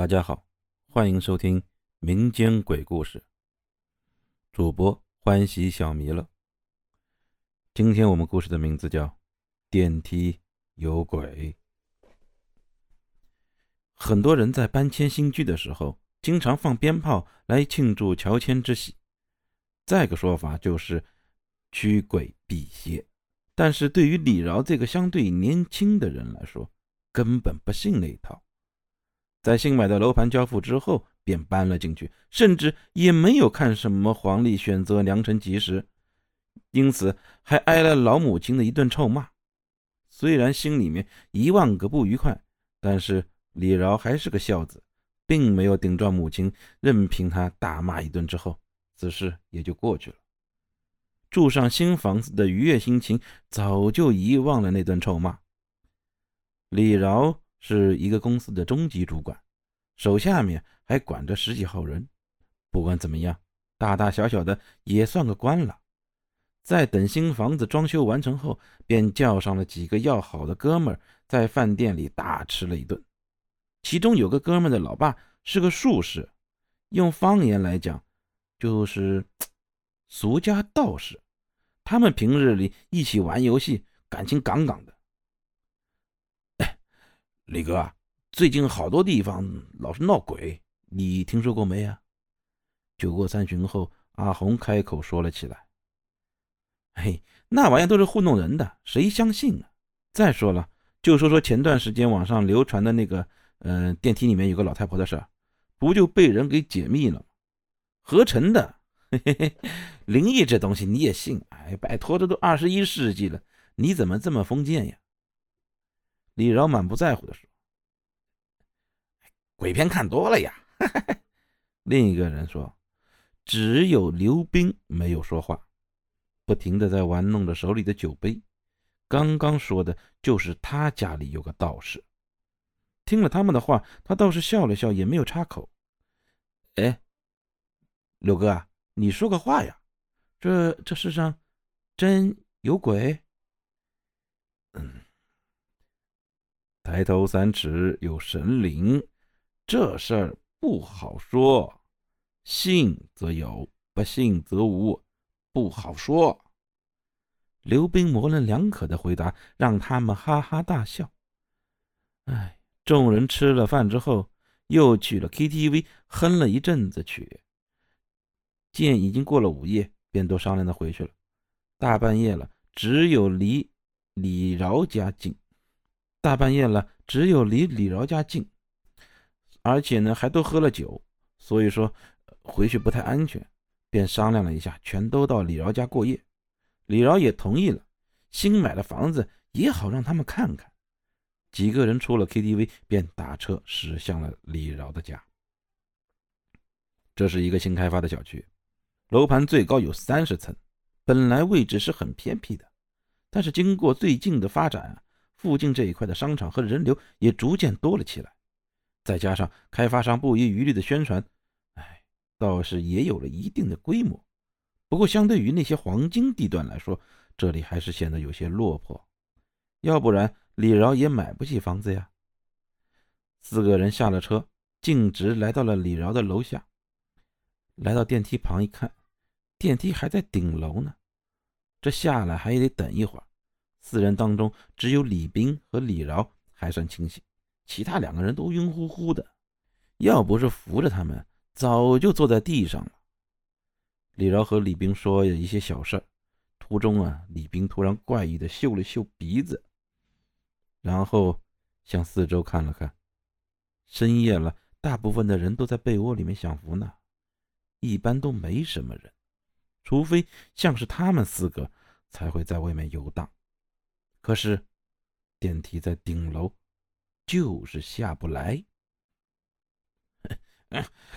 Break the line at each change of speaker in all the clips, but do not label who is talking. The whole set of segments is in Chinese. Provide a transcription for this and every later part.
大家好，欢迎收听民间鬼故事。主播欢喜小弥勒。今天我们故事的名字叫《电梯有鬼》。很多人在搬迁新居的时候，经常放鞭炮来庆祝乔迁之喜，再个说法就是驱鬼辟邪。但是对于李饶这个相对年轻的人来说，根本不信那一套。在新买的楼盘交付之后，便搬了进去，甚至也没有看什么黄历选择良辰吉时，因此还挨了老母亲的一顿臭骂。虽然心里面一万个不愉快，但是李饶还是个孝子，并没有顶撞母亲，任凭他大骂一顿之后，此事也就过去了。住上新房子的愉悦心情早就遗忘了那顿臭骂。李饶。是一个公司的中级主管，手下面还管着十几号人。不管怎么样，大大小小的也算个官了。在等新房子装修完成后，便叫上了几个要好的哥们儿，在饭店里大吃了一顿。其中有个哥们的老爸是个术士，用方言来讲，就是俗家道士。他们平日里一起玩游戏，感情杠杠的。李哥，最近好多地方老是闹鬼，你听说过没呀？酒过三巡后，阿红开口说了起来：“嘿，那玩意都是糊弄人的，谁相信啊？再说了，就说说前段时间网上流传的那个，嗯，电梯里面有个老太婆的事，不就被人给解密了吗？合成的，嘿嘿嘿，灵异这东西你也信？哎，拜托，这都二十一世纪了，你怎么这么封建呀？”李饶满不在乎的说：“鬼片看多了呀。”另一个人说：“只有刘冰没有说话，不停的在玩弄着手里的酒杯。刚刚说的就是他家里有个道士。”听了他们的话，他倒是笑了笑，也没有插口。“哎，刘哥，你说个话呀？这这世上真有鬼？”嗯。抬头三尺有神灵，这事儿不好说。信则有，不信则无，不好说。刘冰模棱两可的回答让他们哈哈大笑。哎，众人吃了饭之后，又去了 KTV 哼了一阵子曲。见已经过了午夜，便都商量着回去了。大半夜了，只有离李饶家近。大半夜了，只有离李饶家近，而且呢还都喝了酒，所以说回去不太安全，便商量了一下，全都到李饶家过夜。李饶也同意了，新买的房子也好让他们看看。几个人出了 KTV，便打车驶向了李饶的家。这是一个新开发的小区，楼盘最高有三十层，本来位置是很偏僻的，但是经过最近的发展啊。附近这一块的商场和人流也逐渐多了起来，再加上开发商不遗余力的宣传，哎，倒是也有了一定的规模。不过，相对于那些黄金地段来说，这里还是显得有些落魄。要不然，李饶也买不起房子呀。四个人下了车，径直来到了李饶的楼下。来到电梯旁一看，电梯还在顶楼呢，这下来还得等一会儿。四人当中，只有李斌和李饶还算清醒，其他两个人都晕乎乎的。要不是扶着他们，早就坐在地上了。李饶和李斌说一些小事儿途中啊，李斌突然怪异的嗅了嗅鼻子，然后向四周看了看。深夜了，大部分的人都在被窝里面享福呢，一般都没什么人，除非像是他们四个才会在外面游荡。可是，电梯在顶楼，就是下不来。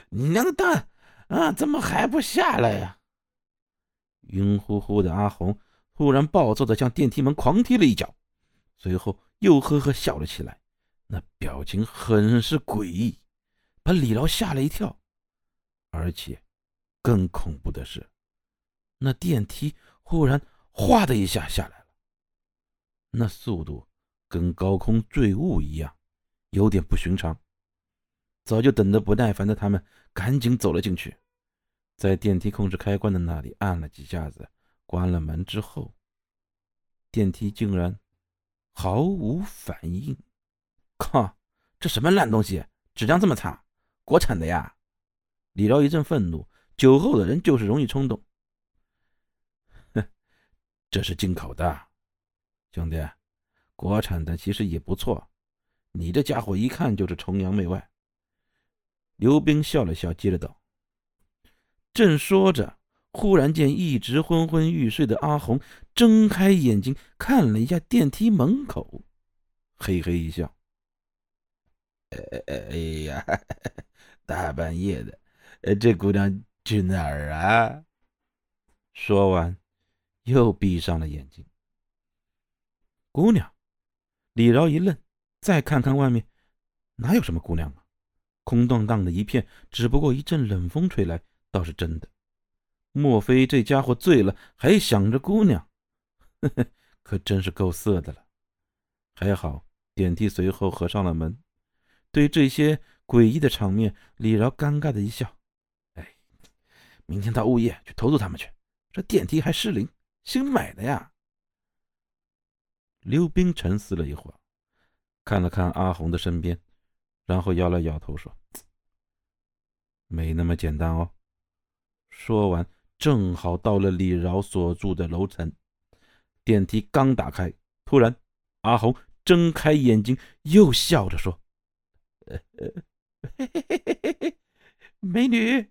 娘的，啊，怎么还不下来呀？晕乎乎的阿红突然暴躁的向电梯门狂踢了一脚，随后又呵呵笑了起来，那表情很是诡异，把李饶吓了一跳。而且，更恐怖的是，那电梯忽然哗的一下下来。那速度跟高空坠物一样，有点不寻常。早就等得不耐烦的他们，赶紧走了进去，在电梯控制开关的那里按了几下子，关了门之后，电梯竟然毫无反应。靠，这什么烂东西，质量这么差，国产的呀！李饶一阵愤怒，酒后的人就是容易冲动。哼，这是进口的，兄弟，国产的其实也不错。你这家伙一看就是崇洋媚外。刘冰笑了笑，接着道：“正说着，忽然见一直昏昏欲睡的阿红睁开眼睛，看了一下电梯门口，嘿嘿一笑：‘哎呀，大半夜的。’”这姑娘去哪儿啊？说完，又闭上了眼睛。姑娘，李饶一愣，再看看外面，哪有什么姑娘啊？空荡荡的一片，只不过一阵冷风吹来，倒是真的。莫非这家伙醉了，还想着姑娘？呵呵，可真是够色的了。还好，电梯随后合上了门。对这些诡异的场面，李饶尴尬的一笑。哎明天到物业去投诉他们去，这电梯还失灵，新买的呀。刘冰沉思了一会儿，看了看阿红的身边，然后摇了摇头说：“没那么简单哦。”说完，正好到了李饶所住的楼层，电梯刚打开，突然阿红睁开眼睛，又笑着说：“美女。”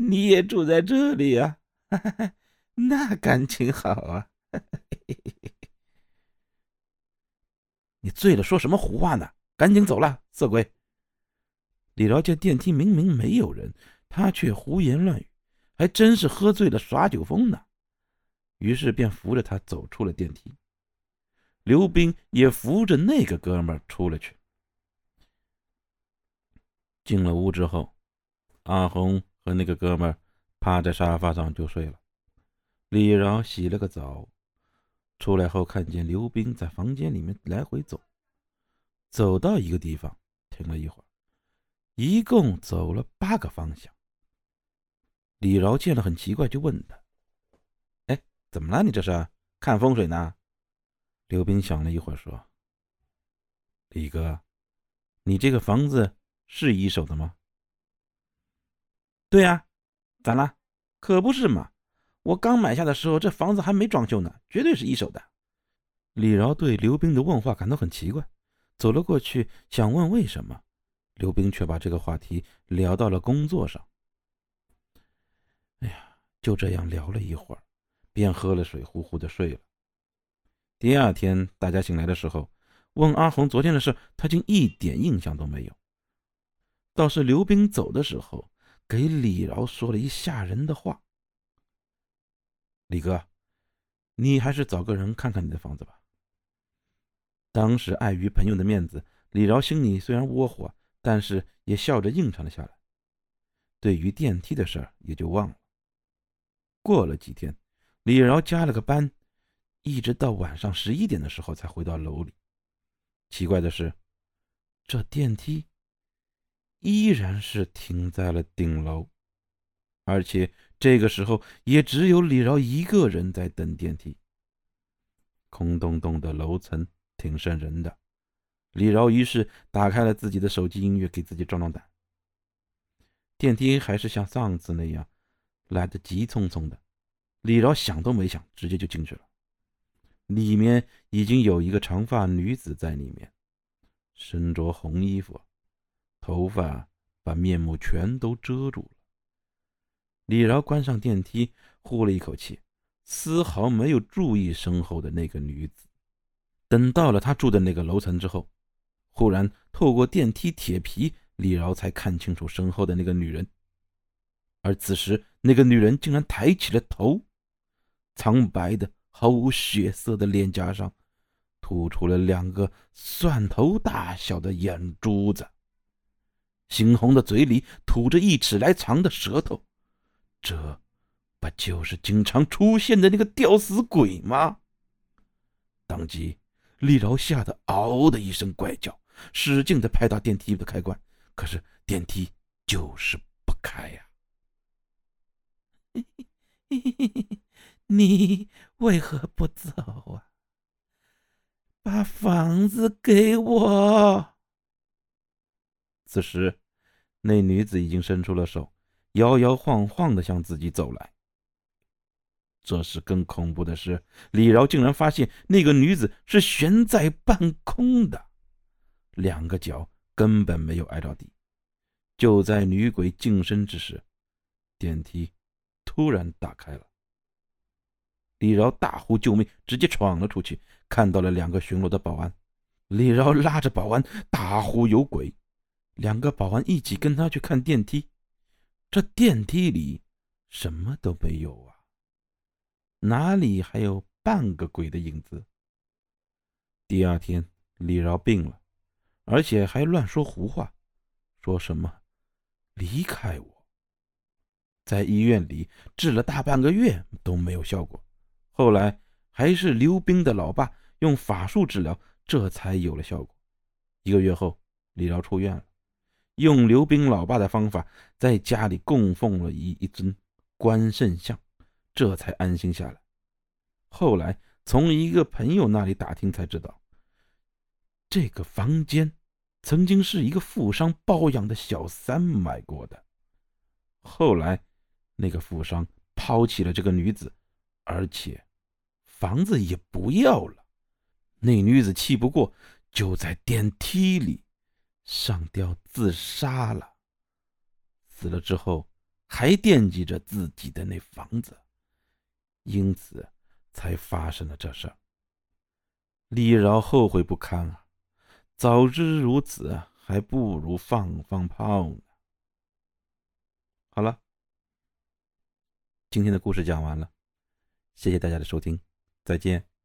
你也住在这里啊？那感情好啊！你醉了，说什么胡话呢？赶紧走了，色鬼！李饶见电梯明明没有人，他却胡言乱语，还真是喝醉了耍酒疯呢。于是便扶着他走出了电梯。刘冰也扶着那个哥们出了去。进了屋之后，阿红。和那个哥们趴在沙发上就睡了。李饶洗了个澡，出来后看见刘冰在房间里面来回走，走到一个地方停了一会儿，一共走了八个方向。李饶见了很奇怪，就问他：“哎，怎么了？你这是看风水呢？”刘冰想了一会儿说：“李哥，你这个房子是一手的吗？”对呀，咋了？可不是嘛！我刚买下的时候，这房子还没装修呢，绝对是一手的。李饶对刘冰的问话感到很奇怪，走了过去想问为什么，刘冰却把这个话题聊到了工作上。哎呀，就这样聊了一会儿，便喝了水，呼呼的睡了。第二天大家醒来的时候，问阿红昨天的事，他竟一点印象都没有。倒是刘冰走的时候。给李饶说了一吓人的话：“李哥，你还是找个人看看你的房子吧。”当时碍于朋友的面子，李饶心里虽然窝火，但是也笑着应承了下来。对于电梯的事儿，也就忘了。过了几天，李饶加了个班，一直到晚上十一点的时候才回到楼里。奇怪的是，这电梯。依然是停在了顶楼，而且这个时候也只有李饶一个人在等电梯。空洞洞的楼层挺瘆人的，李饶于是打开了自己的手机音乐，给自己壮壮胆。电梯还是像上次那样来得急匆匆的，李饶想都没想，直接就进去了。里面已经有一个长发女子在里面，身着红衣服。头发把面目全都遮住了。李饶关上电梯，呼了一口气，丝毫没有注意身后的那个女子。等到了他住的那个楼层之后，忽然透过电梯铁皮，李饶才看清楚身后的那个女人。而此时，那个女人竟然抬起了头，苍白的、毫无血色的脸颊上，吐出了两个蒜头大小的眼珠子。猩红的嘴里吐着一尺来长的舌头，这不就是经常出现的那个吊死鬼吗？当即，李饶吓得嗷的一声怪叫，使劲的拍打电梯的开关，可是电梯就是不开呀。
你为何不走啊？把房子给我。
此时，那女子已经伸出了手，摇摇晃晃的向自己走来。这时，更恐怖的是，李饶竟然发现那个女子是悬在半空的，两个脚根本没有挨到地。就在女鬼近身之时，电梯突然打开了。李饶大呼救命，直接闯了出去，看到了两个巡逻的保安。李饶拉着保安大呼有鬼，两个保安一起跟他去看电梯。这电梯里什么都没有啊，哪里还有半个鬼的影子？第二天，李饶病了，而且还乱说胡话，说什么离开我。在医院里治了大半个月都没有效果。后来还是刘冰的老爸用法术治疗，这才有了效果。一个月后，李饶出院了，用刘冰老爸的方法，在家里供奉了一一尊关圣像，这才安心下来。后来从一个朋友那里打听才知道，这个房间曾经是一个富商包养的小三买过的。后来那个富商抛弃了这个女子，而且。房子也不要了，那女子气不过，就在电梯里上吊自杀了。死了之后，还惦记着自己的那房子，因此才发生了这事儿。李饶后悔不堪啊！早知如此，还不如放放炮呢。好了，今天的故事讲完了，谢谢大家的收听。再见。